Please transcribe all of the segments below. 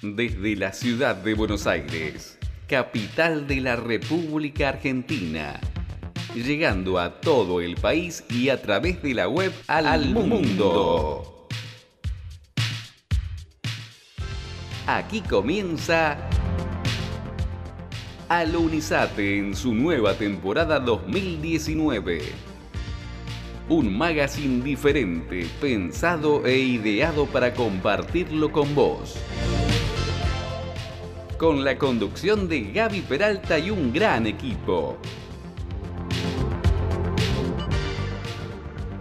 Desde la ciudad de Buenos Aires, capital de la República Argentina, llegando a todo el país y a través de la web al, mundo. Aquí comienza Alunizate en su nueva temporada 2019. Un magazine diferente, pensado e ideado para compartirlo con vos con la conducción de Gaby Peralta y un gran equipo.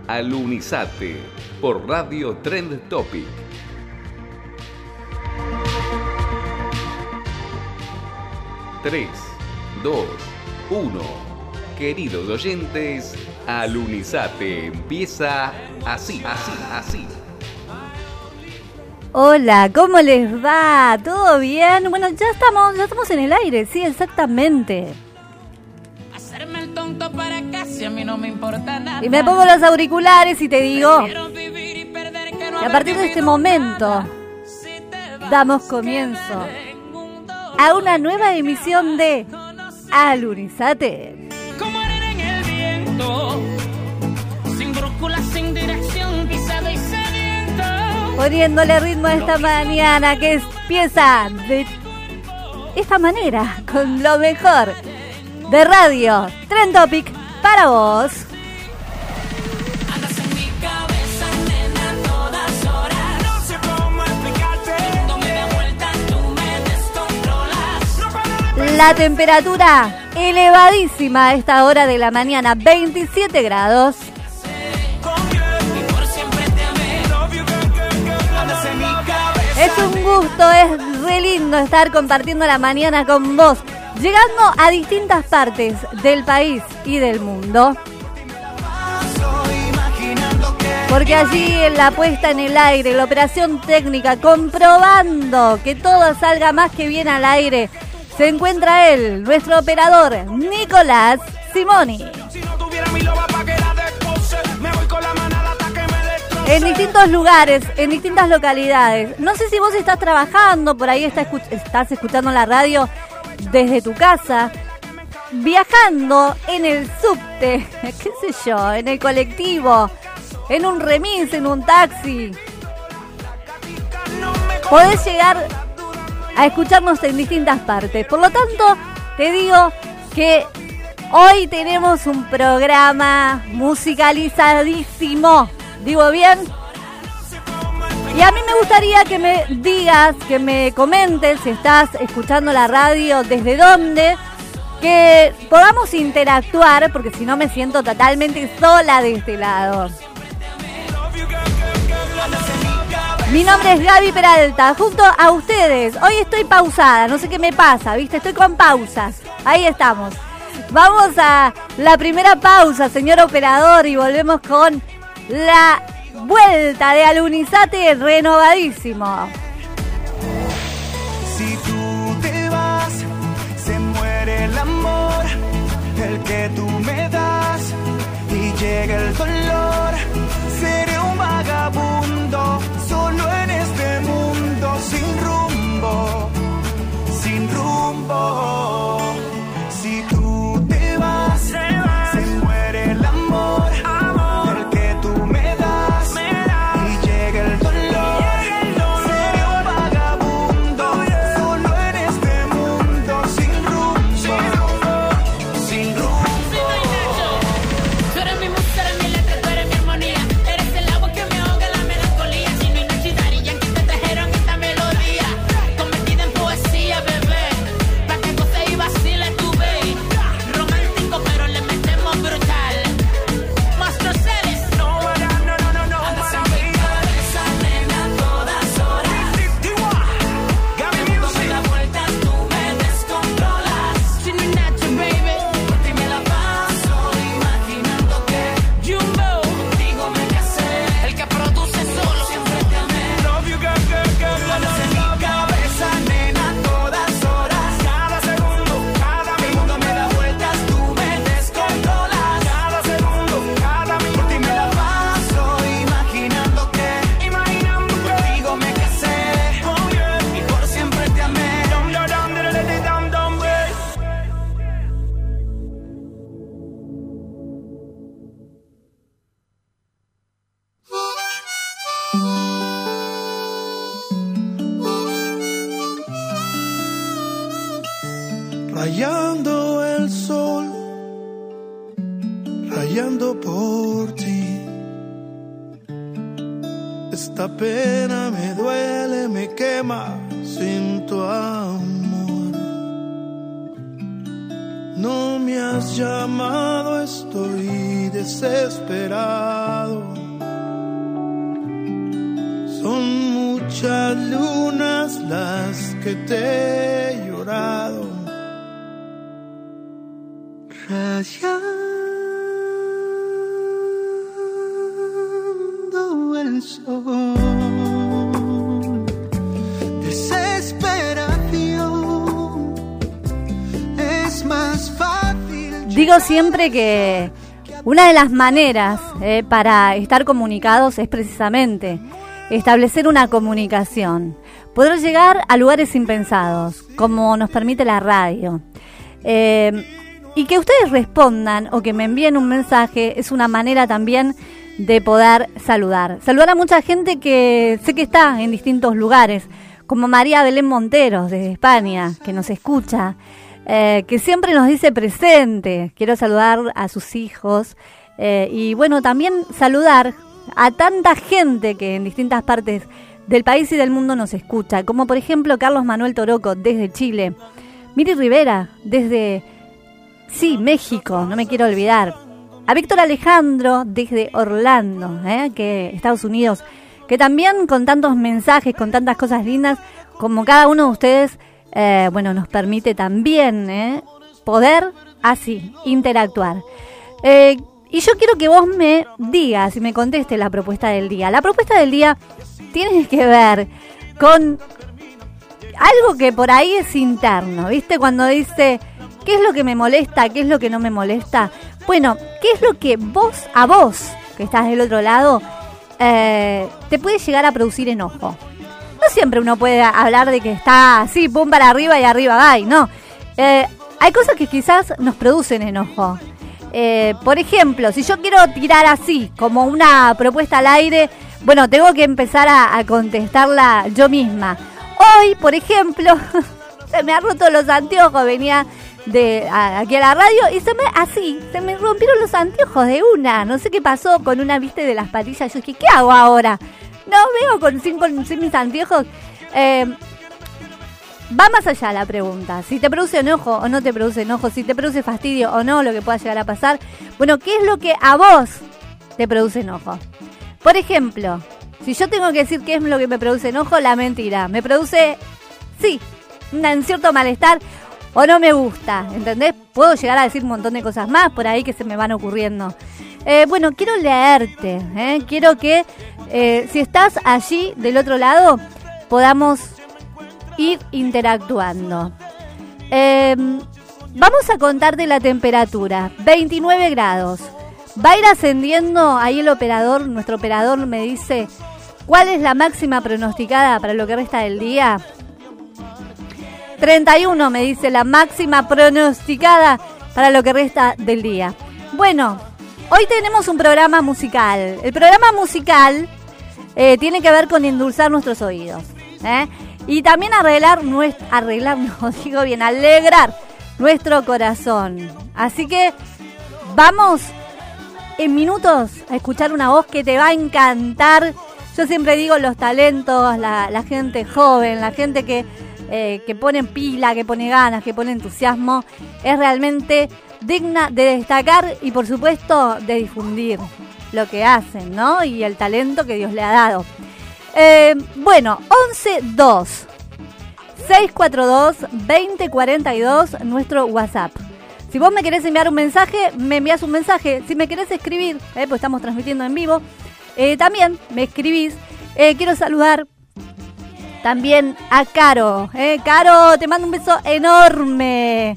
Alunizate por Radio Trend Topic. Tres, dos, uno. Queridos oyentes, Alunizate empieza así, así, así. Hola, ¿cómo les va? ¿Todo bien? Bueno, ya estamos, ya estamos en el aire, sí, exactamente. Hacerme el tonto para casi a mí no me importa nada. Y me pongo los auriculares y te digo Quiero vivir y perder que no que a partir de este momento Si te vas, damos comienzo a una nueva emisión de Alunizate. como en el viento. Poniéndole ritmo a esta mañana que empieza de esta manera, con lo mejor de radio Trend Topic para vos. La temperatura elevadísima a esta hora de la mañana, 27 grados. Es un gusto, es re lindo estar compartiendo la mañana con vos, llegando a distintas partes del país y del mundo. Porque allí en la puesta en el aire, la operación técnica, comprobando que todo salga más que bien al aire, se encuentra él, nuestro operador, Nicolás Simoni. En distintos lugares, en distintas localidades. No sé si vos estás trabajando, por ahí estás escuchando la radio desde tu casa, viajando en el subte, qué sé yo, en el colectivo, en un remis, en un taxi. Podés llegar a escucharnos en distintas partes. Por lo tanto, te digo que hoy tenemos un programa musicalizadísimo. ¿Digo bien? Y a mí me gustaría que me digas, que me comentes si estás escuchando la radio, desde dónde, que podamos interactuar, porque si no me siento totalmente sola de este lado. Mi nombre es Gaby Peralta, junto a ustedes. Hoy estoy pausada, no sé qué me pasa, ¿viste? Estoy con pausas. Ahí estamos. Vamos a la primera pausa, señor operador, y volvemos con la vuelta de Alunizate renovadísimo. Si tú te vas, se muere el amor, el que tú me das, y llega el dolor. Muchas lunas las que te he llorado. Rayando el sol. Desesperación es más fácil. Digo siempre que una de las maneras eh, para estar comunicados es precisamente establecer una comunicación, poder llegar a lugares impensados, como nos permite la radio. Eh, y que ustedes respondan o que me envíen un mensaje es una manera también de poder saludar. Saludar a mucha gente que sé que está en distintos lugares, como María Belén Monteros desde España, que nos escucha, eh, que siempre nos dice presente. Quiero saludar a sus hijos eh, y bueno, también saludar a tanta gente que en distintas partes del país y del mundo nos escucha, como por ejemplo Carlos Manuel Toroco desde Chile, Miri Rivera desde, sí, México, no me quiero olvidar, a Víctor Alejandro desde Orlando, ¿eh? que Estados Unidos, que también con tantos mensajes, con tantas cosas lindas, como cada uno de ustedes, eh, bueno, nos permite también ¿eh? poder así interactuar. Eh, y yo quiero que vos me digas y me conteste la propuesta del día. La propuesta del día tiene que ver con algo que por ahí es interno, ¿viste? Cuando dice, ¿qué es lo que me molesta? ¿Qué es lo que no me molesta? Bueno, ¿qué es lo que vos, a vos, que estás del otro lado, eh, te puede llegar a producir enojo? No siempre uno puede hablar de que está así, pum para arriba y arriba va, no. Eh, hay cosas que quizás nos producen enojo. Eh, por ejemplo, si yo quiero tirar así, como una propuesta al aire, bueno, tengo que empezar a, contestarla yo misma. Hoy, por ejemplo, se me han roto los anteojos, venía de a- aquí a la radio y se me así, se me rompieron los anteojos de una. No sé qué pasó con una viste de las patillas. Yo dije, ¿qué hago ahora? No veo con sin, con, sin mis anteojos. Eh, va más allá la pregunta. Si te produce enojo o no te produce enojo, si te produce fastidio o no, lo que pueda llegar a pasar. Bueno, ¿qué es lo que a vos te produce enojo? Por ejemplo, si yo tengo que decir qué es lo que me produce enojo, la mentira. Me produce, sí, un cierto malestar o no me gusta, ¿entendés? Puedo llegar a decir un montón de cosas más por ahí que se me van ocurriendo. Eh, bueno, quiero leerte, ¿eh? quiero que eh, si estás allí del otro lado, podamos ir interactuando. Eh, vamos a contarte la temperatura, 29 grados. Va a ir ascendiendo, ahí el operador, nuestro operador me dice cuál es la máxima pronosticada para lo que resta del día. 31 me dice la máxima pronosticada para lo que resta del día. Bueno, hoy tenemos un programa musical. El programa musical eh, tiene que ver con endulzar nuestros oídos. ¿eh? Y también arreglar, nuestro, arreglar, no digo bien, alegrar nuestro corazón. Así que vamos en minutos a escuchar una voz que te va a encantar. Yo siempre digo los talentos, la, la gente joven, la gente que, eh, que pone pila, que pone ganas, que pone entusiasmo, es realmente digna de destacar y por supuesto de difundir lo que hacen, ¿no? Y el talento que Dios le ha dado. Eh, bueno, 11-2. 642-2042, nuestro WhatsApp. Si vos me querés enviar un mensaje, me envías un mensaje. Si me querés escribir, eh, pues estamos transmitiendo en vivo, eh, también me escribís. Eh, quiero saludar también a Caro. Eh. Caro, te mando un beso enorme.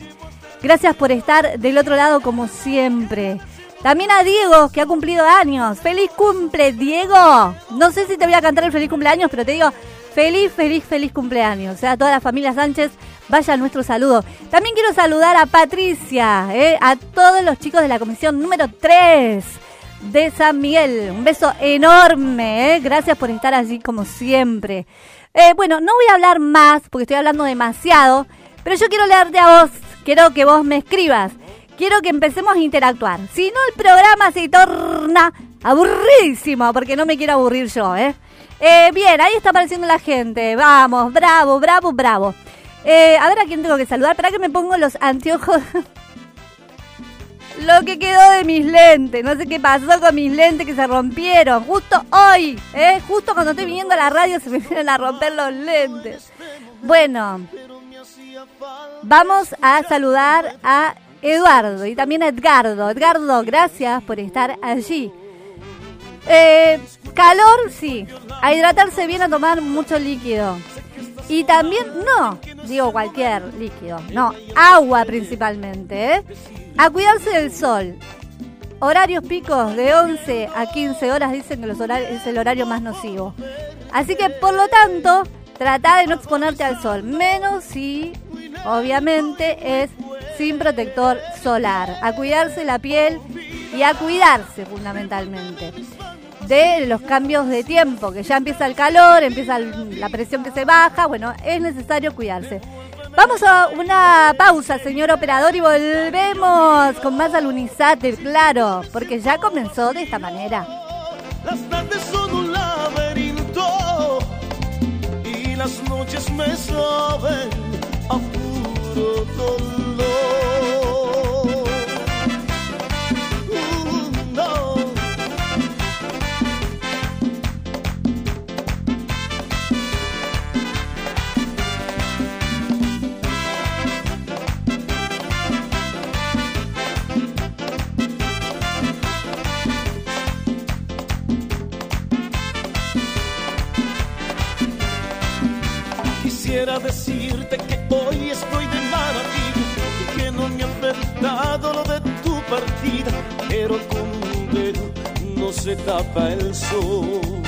Gracias por estar del otro lado como siempre. También a Diego, que ha cumplido años. ¡Feliz cumple, Diego! No sé si te voy a cantar el feliz cumpleaños, pero te digo, feliz, feliz, feliz cumpleaños. O sea, a toda la familia Sánchez, vaya nuestro saludo. También quiero saludar a Patricia, ¿eh? a todos los chicos de la comisión número 3 de San Miguel. Un beso enorme, ¿eh? gracias por estar allí como siempre. Eh, bueno, no voy a hablar más porque estoy hablando demasiado, pero yo quiero leerte a vos quiero que vos me escribas. Quiero que empecemos a interactuar. Si no, el programa se torna aburridísimo, porque no me quiero aburrir yo, ¿eh? Eh, bien, ahí está apareciendo la gente. Vamos, bravo, bravo, bravo. Eh, a ver a quién tengo que saludar. Para que me pongo los anteojos. Lo que quedó de mis lentes. No sé qué pasó con mis lentes que se rompieron. Justo hoy, ¿eh? Justo cuando estoy viniendo a la radio se me vienen a romper los lentes. Bueno, vamos a saludar a Eduardo y también a Edgardo. Edgardo, gracias por estar allí. Eh, calor, sí. A hidratarse bien, a tomar mucho líquido. Y también, no, digo cualquier líquido, no, agua principalmente, ¿eh? A cuidarse del sol. Horarios picos de 11 a 15 horas dicen que los horarios, es el horario más nocivo. Así que, por lo tanto, trata de no exponerte al sol, menos si, obviamente, es sin protector solar. A cuidarse la piel y a cuidarse fundamentalmente de los cambios de tiempo, que ya empieza el calor, empieza la presión que se baja, bueno, es necesario cuidarse. Vamos a una pausa, señor operador, y volvemos con más alunizate, claro, porque ya comenzó de esta manera. Las tardes son un laberinto y las noches me saben a puro dolor. Se tapa el sol.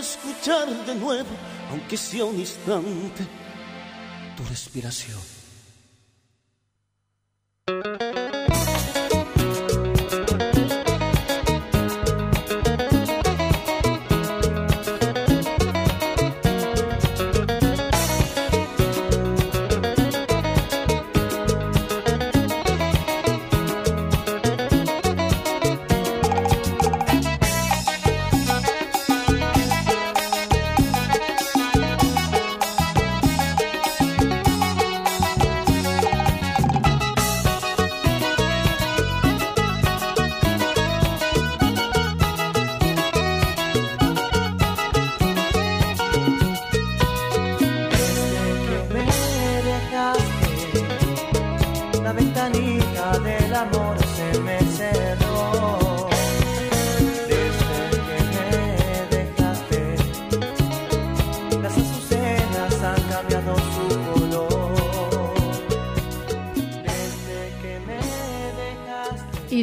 Escuchar de nuevo, aunque sea un instante, tu respiración.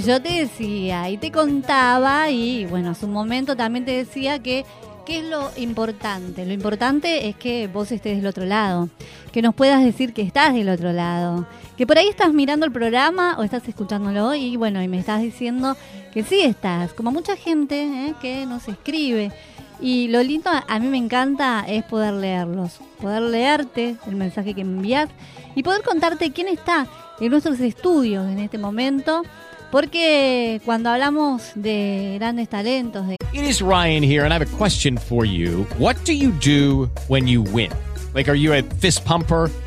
Yo te decía, y te contaba, y bueno, hace un momento también te decía que ¿qué es lo importante? Lo importante es que vos estés del otro lado, que nos puedas decir que estás del otro lado, que por ahí estás mirando el programa o estás escuchándolo y bueno, y me estás diciendo que sí estás, como mucha gente ¿eh? que nos escribe. Y lo lindo a mí me encanta es poder leerlos, poder leerte el mensaje que me envías y poder contarte quién está en nuestros estudios en este momento, porque cuando hablamos de grandes talentos, de It is Ryan here, and I have a question for you. What do you do when you win? Like, are you a fist pumper?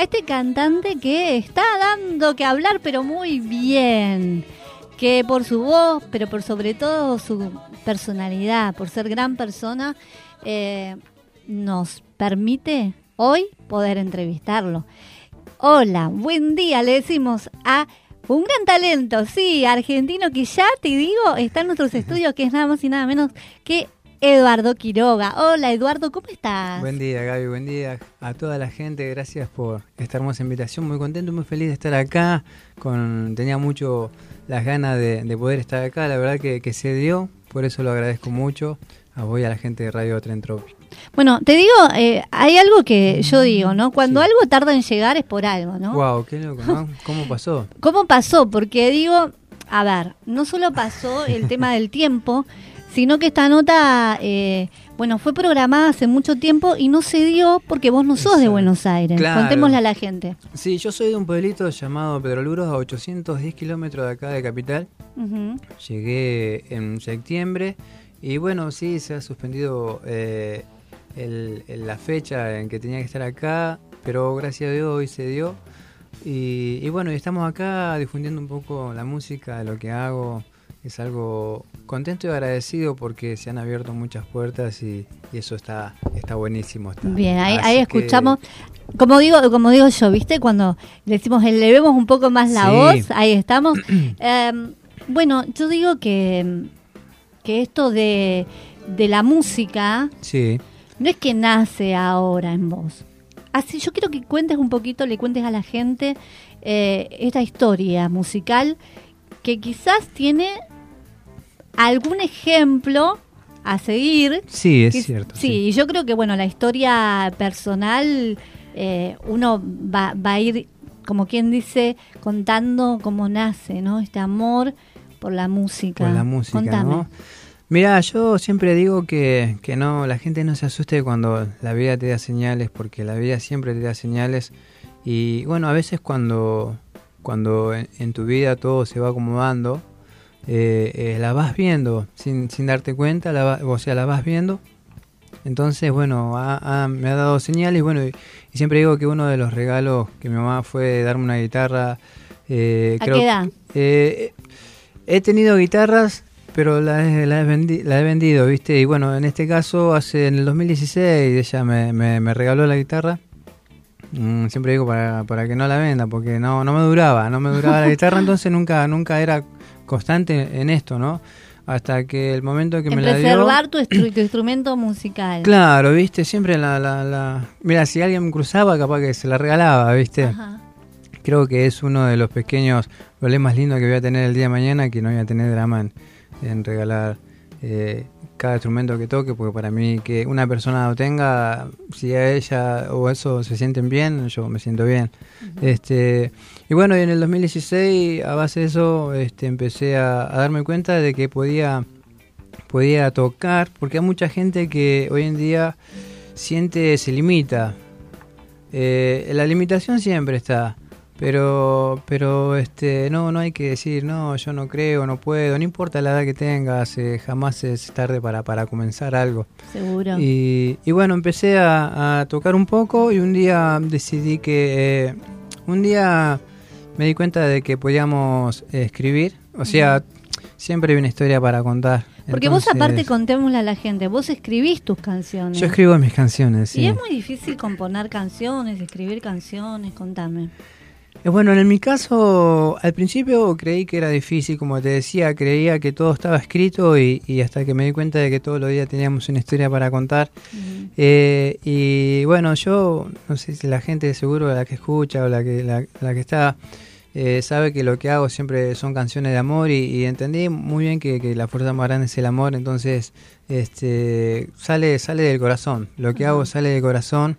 a este cantante que está dando que hablar, pero muy bien. Que por su voz, pero por sobre todo su personalidad, por ser gran persona, eh, nos permite hoy poder entrevistarlo. Hola, buen día, le decimos a un gran talento, sí, argentino que ya te digo está en nuestros estudios, que es nada más y nada menos que Eduardo Quiroga. Hola Eduardo, ¿cómo estás? Buen día, Gaby. Buen día a toda la gente. Gracias por esta hermosa invitación. Muy contento, muy feliz de estar acá. Con, tenía mucho las ganas de, de poder estar acá. La verdad que, que se dio. Por eso lo agradezco mucho a vos y a la gente de Radio Trentropi. Bueno, te digo, eh, hay algo que yo digo, ¿no? Cuando Sí. algo tarda en llegar es por algo, ¿no? Wow, qué loco, ¿no? ¿Cómo pasó? ¿Cómo pasó? Porque digo, a ver, no solo pasó el tema del tiempo, sino que esta nota, eh, bueno, fue programada hace mucho tiempo y no se dio porque vos no sos de. Buenos Aires. Claro. Contémosle a la gente. Sí, yo soy de un pueblito llamado Pedroluros, a 810 kilómetros de acá de Capital. Llegué en septiembre y bueno, sí, se ha suspendido eh, el- el- la fecha en que tenía que estar acá, pero gracias a Dios hoy se dio. Y, y bueno, estamos acá difundiendo un poco la música, lo que hago. Es algo contento y agradecido porque se han abierto muchas puertas y, y eso está, está buenísimo. está. Bien, ahí, ahí que- escuchamos, como digo, como digo yo, ¿viste? Cuando le decimos, elevemos un poco más la Sí. voz, ahí estamos. Em, bueno, yo digo que, que esto de, de la música Sí, no es que nace ahora en vos. Así, yo quiero que cuentes un poquito, le cuentes a la gente eh, esta historia musical que quizás tiene algún ejemplo a seguir. sí, es Que- cierto. Sí, y yo creo que, bueno, la historia personal, eh, uno va, va a ir, como quien dice, contando cómo nace, ¿no? Este amor por la música. Por la música, Contame. ¿no? Mira, yo siempre digo que, que no, la gente no se asuste cuando la vida te da señales, porque la vida siempre te da señales. Y bueno, a veces cuando, cuando en, en tu vida todo se va acomodando, eh, eh, la vas viendo sin, sin darte cuenta, la va- o sea, la vas viendo. Entonces, bueno, ha- ha- me ha dado señales. Bueno, y, y siempre digo que uno de los regalos que mi mamá fue darme una guitarra. eh, ¿A creo- qué edad? eh, he tenido guitarras, pero las he, la he, vendi- la he vendido, ¿viste? Y bueno, en este caso, hace en el 2016 ella me, me- me regaló la guitarra. Mm, siempre digo para, para que no la venda, porque no, no me duraba, no me duraba la guitarra, entonces nunca, nunca era constante en esto, ¿no? Hasta que el momento que En me la dio... preservar tu, tu instrumento musical. Claro, ¿viste? Siempre la, la, la... Mira, si alguien me cruzaba, capaz que se la regalaba, ¿viste? Ajá. Creo que es uno de los pequeños problemas lindos que voy a tener el día de mañana, que no voy a tener drama en, en regalar eh, cada instrumento que toque, porque para mí que una persona lo tenga, si a ella o eso se sienten bien, yo me siento bien. este Y bueno, y en el 2016, a base de eso, este, empecé a, a darme cuenta de que podía, podía tocar, porque hay mucha gente que hoy en día siente, se limita. Eh, la limitación siempre está. Pero, pero este, no, no hay que decir, no, yo no creo, no puedo, no importa la edad que tengas, eh, jamás es tarde para, para comenzar algo. Seguro. Y, y bueno, empecé a, a tocar un poco y un día decidí que, eh, un día me di cuenta de que podíamos escribir, o sea, siempre hay una historia para contar. Porque vos aparte contémosle a la gente, vos escribís tus canciones. Yo escribo mis canciones, sí. Y es muy difícil componer canciones, escribir canciones, contame. Eh, Bueno, en mi caso, al principio creí que era difícil, como te decía, creía que todo estaba escrito y, y hasta que me di cuenta de que todos los días teníamos una historia para contar. Eh, y bueno, yo, no sé si la gente seguro, la que escucha o la que, la, la que está, eh, sabe que lo que hago siempre son canciones de amor y, y entendí muy bien que, que la fuerza más grande es el amor, entonces este, sale, sale del corazón, lo que hago sale del corazón.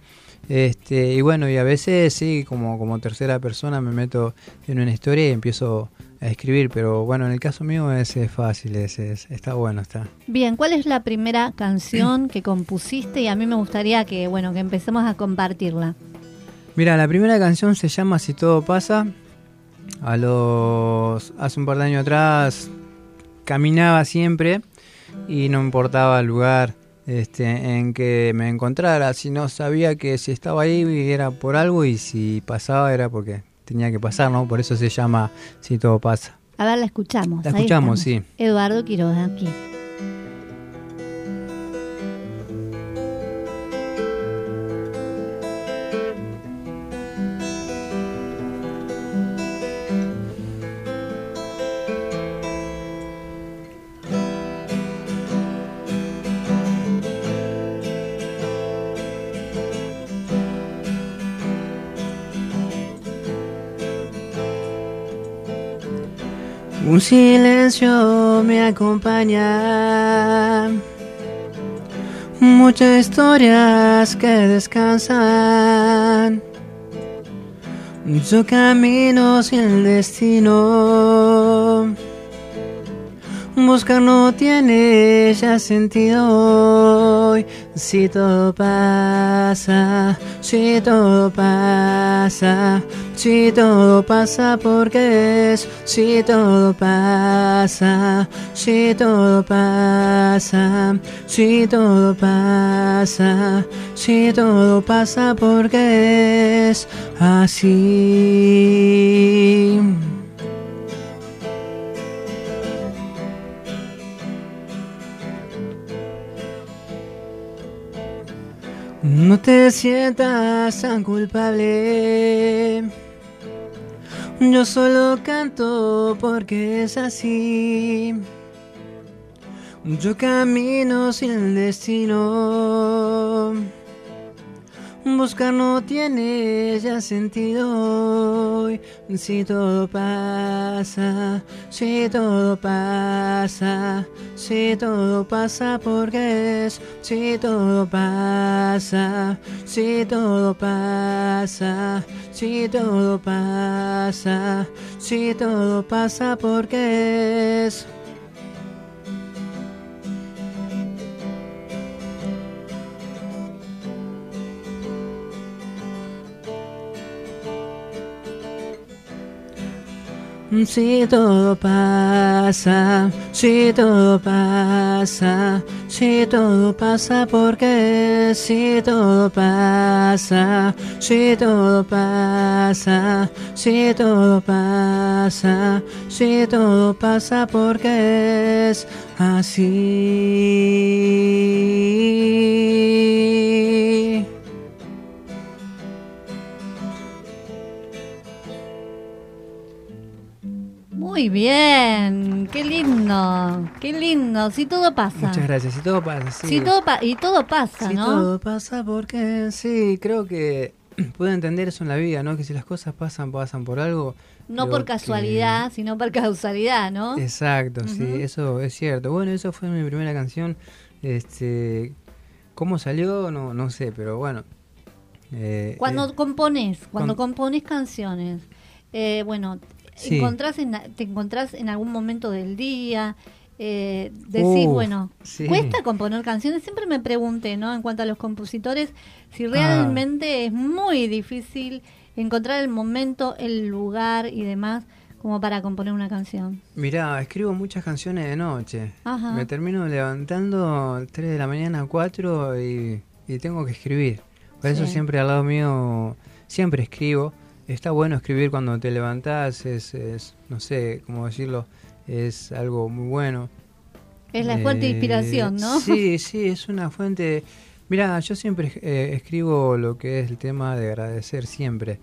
Este, y bueno, y a veces sí, como, como tercera persona me meto en una historia y empiezo a escribir, pero bueno, en el caso mío es, es fácil, es, es- está bueno, está. Bien, ¿cuál es la primera canción que compusiste? Y a mí me gustaría que, bueno, que empecemos a compartirla. Mira, la primera canción se llama Si todo pasa. A los hace un par de años atrás caminaba siempre y no importaba el lugar este, en que me encontrara, si no sabía que si estaba ahí era por algo y si pasaba era porque tenía que pasar, ¿no? Por eso se llama Si todo pasa. A ver, la escuchamos. La escuchamos, sí. Eduardo Quiroga, aquí. Silencio me acompaña. Muchas historias que descansan. Yo camino sin destino. Buscar no tiene ya sentido hoy. Si todo pasa, si todo pasa, si todo pasa porque es, si todo pasa, si todo pasa, si todo pasa, si todo pasa porque es así. No te sientas tan culpable. Yo solo canto porque es así. Yo camino sin destino. Buscar no tiene ya sentido hoy. Si todo pasa, si todo pasa, si todo pasa porque es, si todo pasa, si todo pasa, si todo pasa, si todo pasa porque es. Si todo pasa, si todo pasa, si todo pasa porque si todo pasa, si todo pasa, si todo pasa, si todo pasa porque es así. Muy bien, qué lindo, qué lindo. Si todo pasa. Muchas gracias, si todo pasa, sí. Si todo pa- y todo pasa, Si ¿no? todo pasa porque sí, creo que puedo entender eso en la vida, ¿no? Que si las cosas pasan, pasan por algo. No por que- casualidad, sino por causalidad, ¿no? Exacto, sí, Ujú. eso es cierto. Bueno, eso fue mi primera canción. Este, ¿Cómo salió? No, no sé, pero bueno. eh, Cuando eh, compones, cuando con- compones canciones, eh, bueno, Sí. encontrás en, te encontrás en algún momento del día, eh, decís, bueno, sí. ¿cuesta componer canciones? Siempre me pregunté, ¿no? En cuanto a los compositores, si Ah. realmente es muy difícil encontrar el momento, el lugar y demás como para componer una canción. Mirá, escribo muchas canciones de noche. Ajá. Me termino levantando 3 de la mañana, 4 y, y tengo que escribir. Por eso siempre al lado mío, siempre escribo. Está bueno escribir cuando te levantás, es, es, no sé cómo decirlo, es algo muy bueno. Es la fuente de Eh, inspiración, ¿no? Sí, sí, es una fuente... Mira, yo siempre eh, escribo lo que es el tema de agradecer siempre.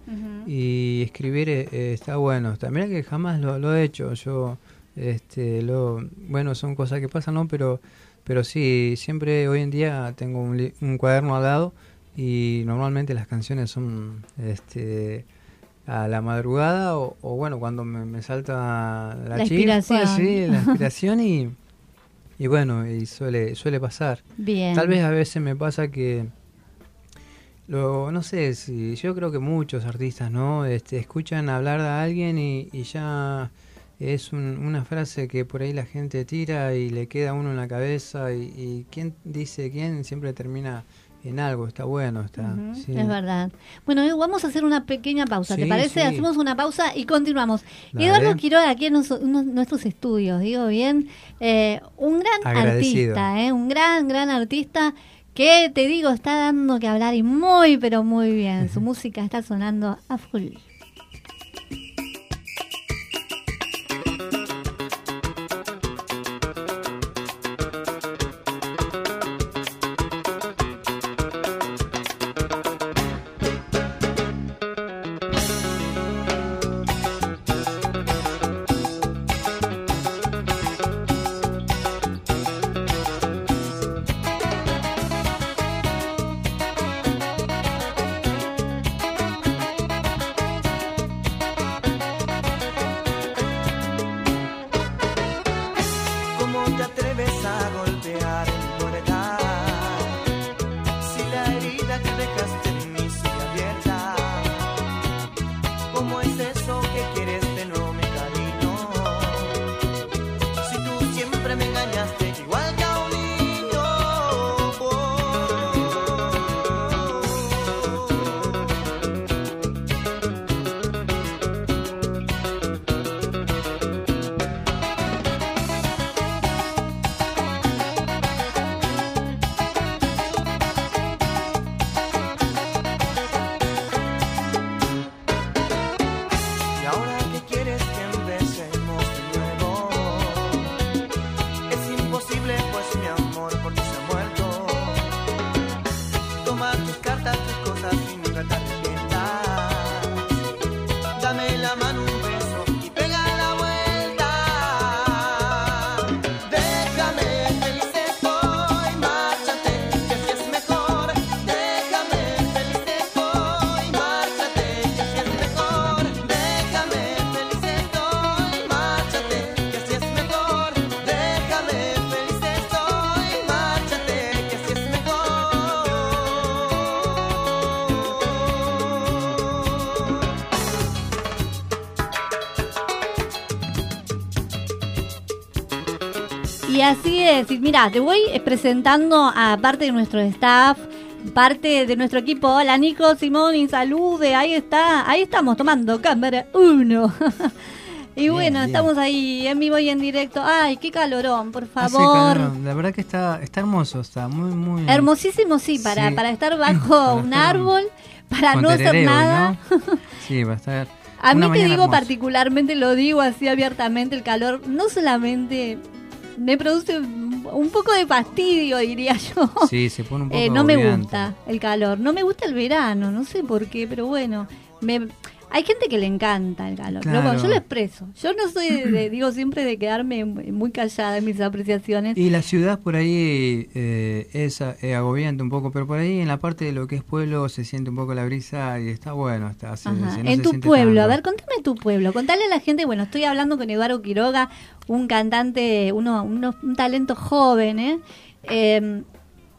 Y escribir eh, eh, está bueno. También que jamás lo, lo he hecho. Yo, este, lo, bueno, son cosas que pasan, ¿no? Pero, pero sí, siempre hoy en día tengo un, un cuaderno al lado y normalmente las canciones son, este, a la madrugada o, o bueno, cuando me, me salta la, La chispa, sí, la inspiración y, y bueno, y suele, suele pasar. Bien. Tal vez a veces me pasa que lo, no sé si yo creo que muchos artistas, ¿no? Este, escuchan hablar a alguien y, y ya es un- una frase que por ahí la gente tira y le queda uno en la cabeza y, y quién dice quién siempre termina en algo, está bueno, está. Sí. Es verdad. Bueno, vamos a hacer una pequeña pausa. ¿Te parece? sí. Hacemos una pausa y continuamos. Eduardo Quiroga, aquí en nuestros estudios, digo bien. eh, un gran Agradecido. artista, ¿eh? un gran, gran artista que, te digo, está dando que hablar y muy, pero muy bien. Su música está sonando a full. Y así es. Y mira, te voy presentando a parte de nuestro staff, parte de nuestro equipo. Hola Nico, Simón y salude. Ahí está, ahí estamos tomando cámara uno. y bueno, bien. estamos ahí en vivo y en directo. Ay, qué calorón, por Hace favor. calor, La verdad que está, está hermoso, está muy, muy. Hermosísimo, sí, para, Sí. para estar bajo Para un estar árbol, para no hacer nada. ¿no? Sí, va a estar. A mí te digo hermosa. particularmente, lo digo así abiertamente, el calor no solamente me produce un poco de fastidio, diría yo. Sí, se pone un poco Eh, no me gusta el calor, no me gusta el verano, no sé por qué, pero bueno, me, hay gente que le encanta el calor, pero bueno, Claro. yo lo expreso. Yo no soy, de, de- digo siempre de quedarme muy callada en mis apreciaciones. Y la ciudad por ahí eh, es eh, agobiante un poco, pero por ahí en la parte de lo que es pueblo se siente un poco la brisa y está bueno. Está, se- Ajá. se- no en se tu pueblo, a ver, contame tu pueblo, contale a la gente, bueno, estoy hablando con Eduardo Quiroga, un cantante, uno, uno- un talento joven, ¿eh? Eh,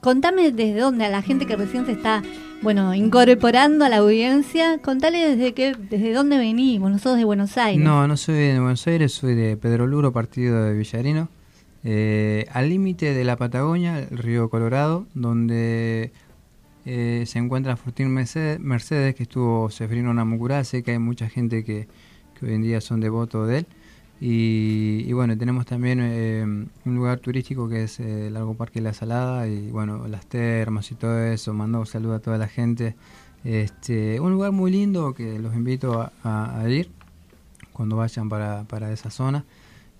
contame desde dónde a la gente que recién se está, bueno, incorporando a la audiencia, contale desde qué, desde dónde venimos, nosotros de Buenos Aires. No, no soy de Buenos Aires, soy de Pedro Luro, partido de Villarino. Eh, al límite de la Patagonia, el río Colorado, donde eh, se encuentra Fortín Mercedes, que estuvo Sefrino Namucurá, sé que hay mucha gente que, que hoy en día son devotos de él. Y, y bueno, tenemos también eh, un lugar turístico que es eh, el Largo Parque La Salada y bueno, las termas y todo eso. Mando un saludo a toda la gente. Este, un lugar muy lindo que los invito a, a- a ir cuando vayan para, para esa zona.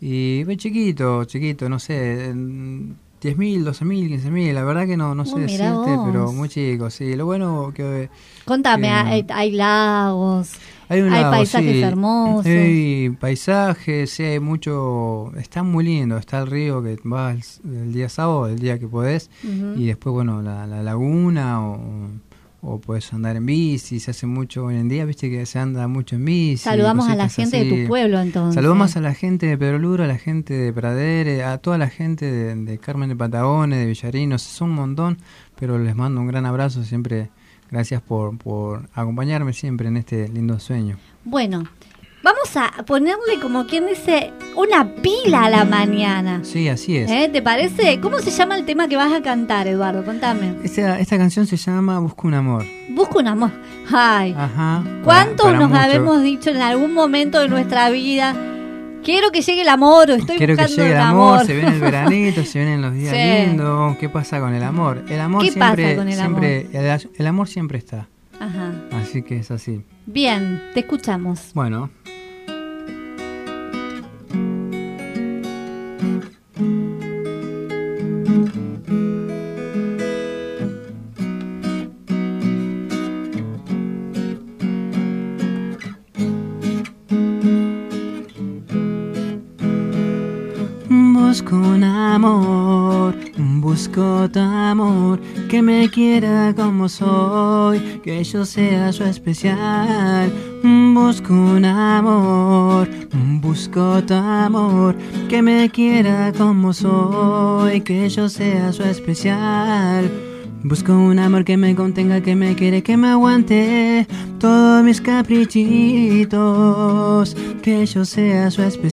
Y ve chiquito, chiquito, no sé, en 10.000, 12.000, 15.000, la verdad que no, no Oh, sé decirte, vos. pero muy chico, sí. Lo bueno que... Contame, que- hay, hay lagos, Hay, un hay lago, paisajes sí. hermosos. Hay paisajes, sí, hay mucho. Está muy lindo. Está el río que vas el, el día sábado, el día que podés. Y después, bueno, la, la laguna o, o podés andar en bici. Se hace mucho hoy en día, viste que se anda mucho en bici. Saludamos a la gente de tu pueblo entonces. Saludamos a la gente de Pedro Luro, a la gente de Pradere, a toda la gente de, de Carmen de Patagones, de Villarinos. Son un montón, pero les mando un gran abrazo. Siempre gracias por, por acompañarme siempre en este lindo sueño. Bueno, vamos a ponerle como quien dice una pila a la mañana. Sí, así es. ¿Eh? ¿Te parece? ¿Cómo se llama el tema que vas a cantar, Eduardo? Contame. Esta, esta canción se llama Busco un amor. Busco un amor. Ay, Ajá. ¿cuántos para- para nos mucho. habemos dicho en algún momento de nuestra vida? Quiero que llegue el amor estoy Quiero que buscando llegue el el amor, se viene el veranito, se vienen los días Sí. lindos. ¿Qué pasa con el amor? El amor ¿Qué siempre, pasa con el siempre, El, el amor siempre está. Ajá. Así que es así. Bien, te escuchamos. Bueno. Amor, busco tu amor, que me quiera como soy, que yo sea su especial. Busco un amor, busco tu amor, que me quiera como soy, que yo sea su especial. Busco un amor que me contenga, que me quiere, que me aguante todos mis caprichitos, que yo sea su especial.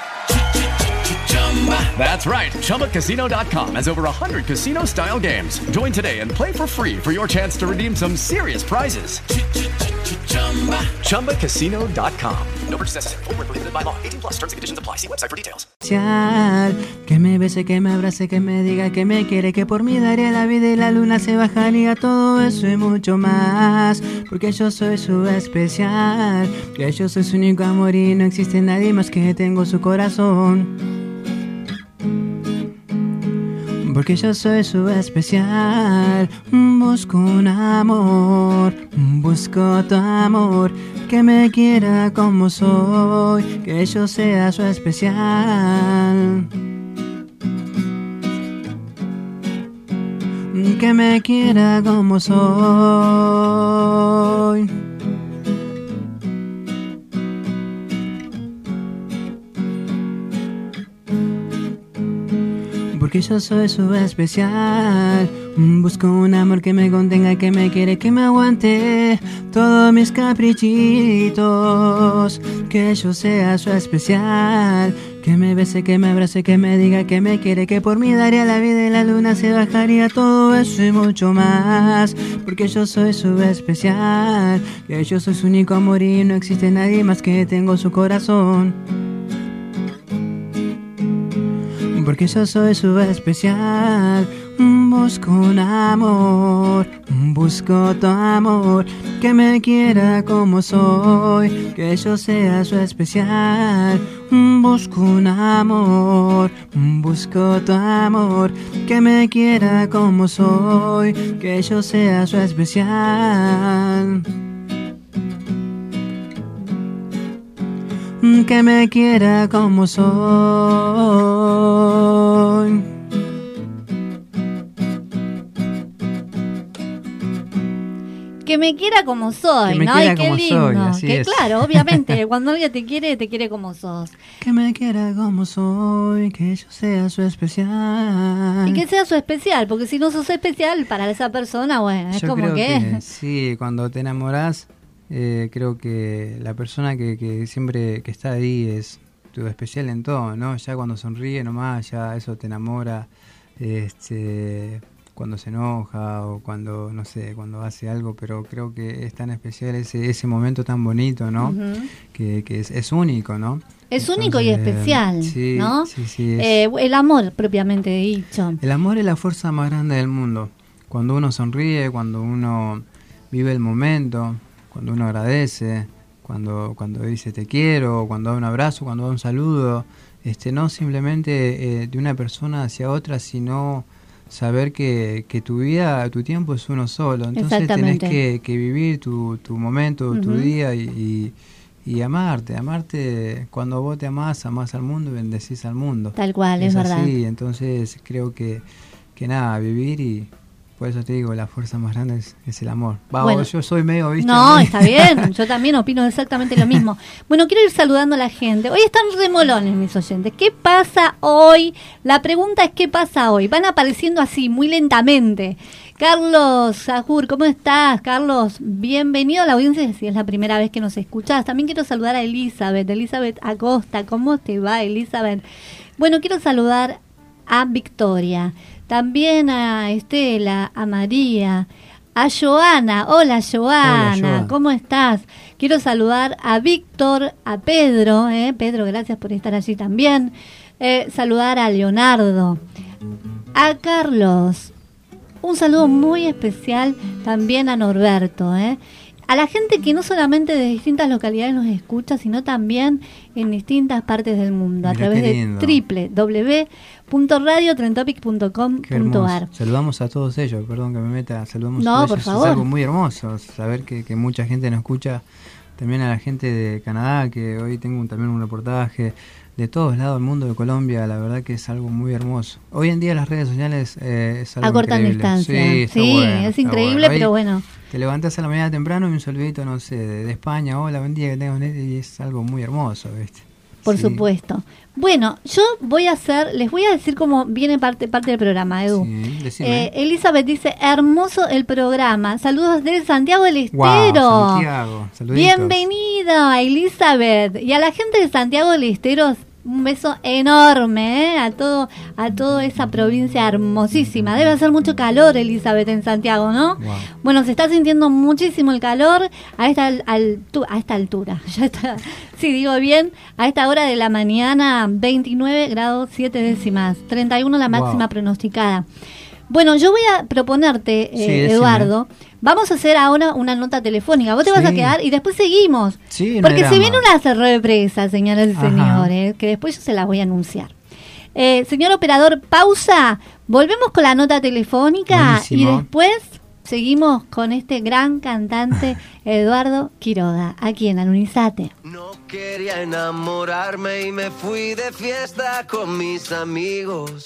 That's right. ChumbaCasino.com has over 100 casino style games. Join today and play for free for your chance to redeem some serious prizes. ChumbaCasino.com. No purchase necessary. Void where prohibited by law. 18 plus terms and conditions apply. See website for details. Que me bese, que me abrace, que me diga que me quiere Que por mí daría la vida y la luna se bajaría Todo eso y mucho más Porque yo soy su especial Que yo soy su único amor y no existe nadie más que tengo su corazón porque yo soy su especial. Busco un amor, busco tu amor, que me quiera como soy, que yo sea su especial. Que me quiera como soy. Porque yo soy su especial. Busco un amor que me contenga, que me quiere, que me aguante todos mis caprichitos. Que yo sea su especial. Que me bese, que me abrace, que me diga que me quiere, que por mí daría la vida y la luna se bajaría todo eso y mucho más. Porque yo soy su especial. Que yo soy su único amor y no existe nadie más que tengo su corazón. Porque yo soy su especial. Busco un amor, busco tu amor, que me quiera como soy, que yo sea su especial. Busco un amor, busco tu amor, que me quiera como soy, que yo sea su especial. Que me quiera como soy. Que me quiera como soy, Que me ¿no? quiera Ay, qué como lindo. soy, así que es. claro, obviamente, cuando alguien te quiere, te quiere como sos. Que me quiera como soy, que yo sea su especial. Y que sea su especial, porque si no sos especial para esa persona, bueno, es Yo como creo que... sí, cuando te enamorás, eh, creo que la persona que, que siempre que está ahí es tu especial en todo, ¿no? Ya cuando sonríe nomás, ya eso te enamora. Este, cuando se enoja o cuando, no sé, cuando hace algo, pero creo que es tan especial ese, ese momento tan bonito, ¿no? Que, que es, es único, ¿no? Es único y especial, sí, ¿no? Sí, sí, es- Eh, el amor, propiamente dicho. el amor es la fuerza más grande del mundo. Cuando uno sonríe, cuando uno vive el momento, cuando uno agradece, cuando, cuando dice te quiero, cuando da un abrazo, cuando da un saludo, este, no simplemente eh, de una persona hacia otra, sino saber que, que tu vida, tu tiempo es uno solo. Entonces tenés que, que vivir tu, tu momento, tu día y, y, y amarte. Amarte, cuando vos te amás, amás al mundo y bendecís al mundo. Tal cual, es verdad. así, entonces creo que, que nada, vivir y por eso te digo, la fuerza más grande es, es el amor. Va, Bueno. yo soy medio, ¿viste? No, está bien, yo también opino exactamente lo mismo. Bueno, quiero ir saludando a la gente. Hoy están remolones mis oyentes. ¿Qué pasa hoy? La pregunta es ¿qué pasa hoy? Van apareciendo así, muy lentamente. Carlos Sajur, ¿cómo estás? Carlos, bienvenido a la audiencia si es la primera vez que nos escuchás. También quiero saludar a Elizabeth, Elizabeth Acosta. ¿Cómo te va, Elizabeth? Bueno, quiero saludar a Victoria, también a Estela, a María, a Joana. Hola, Joana, Joana. ¿cómo estás? Quiero saludar a Víctor, a Pedro, ¿eh? Pedro, gracias por estar allí también. Eh, saludar a Leonardo, a Carlos. Un saludo muy especial también a Norberto, ¿eh? A la gente que no solamente de distintas localidades nos escucha, sino también en distintas partes del mundo, a través de lindo. www.radiotrentopic.com.ar. Saludamos a todos ellos, perdón que me meta, saludamos No, a por ellos. favor. Es algo muy hermoso saber que, que mucha gente nos escucha. También a la gente de Canadá, que hoy tengo un- también un reportaje de todos lados del mundo, de Colombia, la verdad que es algo muy hermoso. Hoy en día las redes sociales eh, es algo Acortan increíble. distancia. Sí, está Sí, bueno, es increíble, pero bueno. Te levantas a la mañana temprano y un saludito, no sé, de, de España, hola, buen día, que tengas y es algo muy hermoso, ¿viste? Por Sí. supuesto. Bueno, yo voy a hacer, les voy a decir cómo viene parte, parte del programa, Edu. Sí. Eh, Elizabeth dice, hermoso el programa. Saludos desde Santiago del Estero. Wow, Santiago. Bienvenida, Elizabeth. Y a la gente de Santiago del Estero, un beso enorme ¿eh? a todo a toda esa provincia hermosísima. Debe hacer mucho calor, Elizabeth, en Santiago, ¿no? Bueno, se está sintiendo muchísimo el calor a esta, al- a esta altura. Ya está, sí, digo bien, a esta hora de la mañana, 29 grados 7 décimas, 31 la Wow. máxima pronosticada. Bueno, yo voy a proponerte, eh, Sí. Eduardo, vamos a hacer ahora una nota telefónica. Vos te vas a quedar y después seguimos. Sí, no Porque se viene una sorpresa, señoras y señores, que después yo se las voy a anunciar. Eh, señor operador, pausa. Volvemos con la nota telefónica y después seguimos con este gran cantante Eduardo Quiroga, aquí en Alunizate. Quería enamorarme y me fui de fiesta con mis amigos.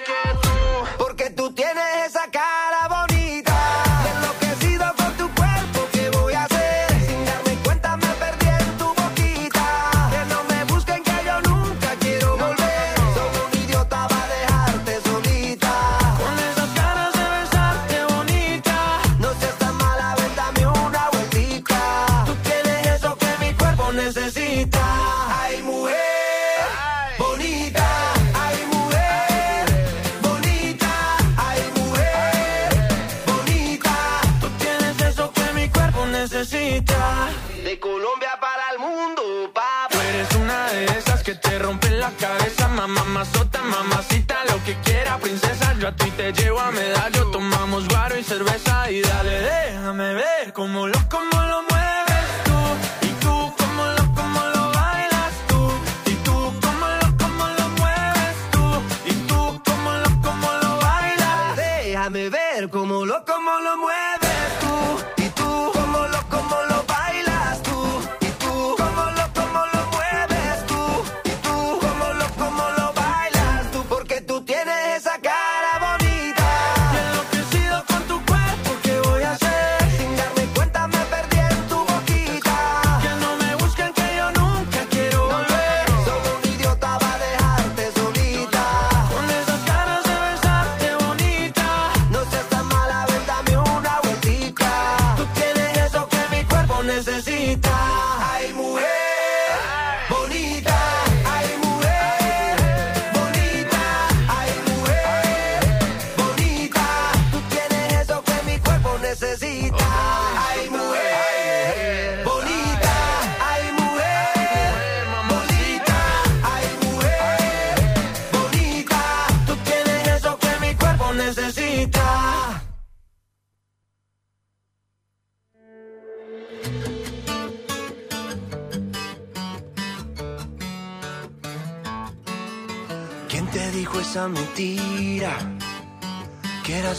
ti te llevo a medallo, tomamos guaro y cerveza y dale,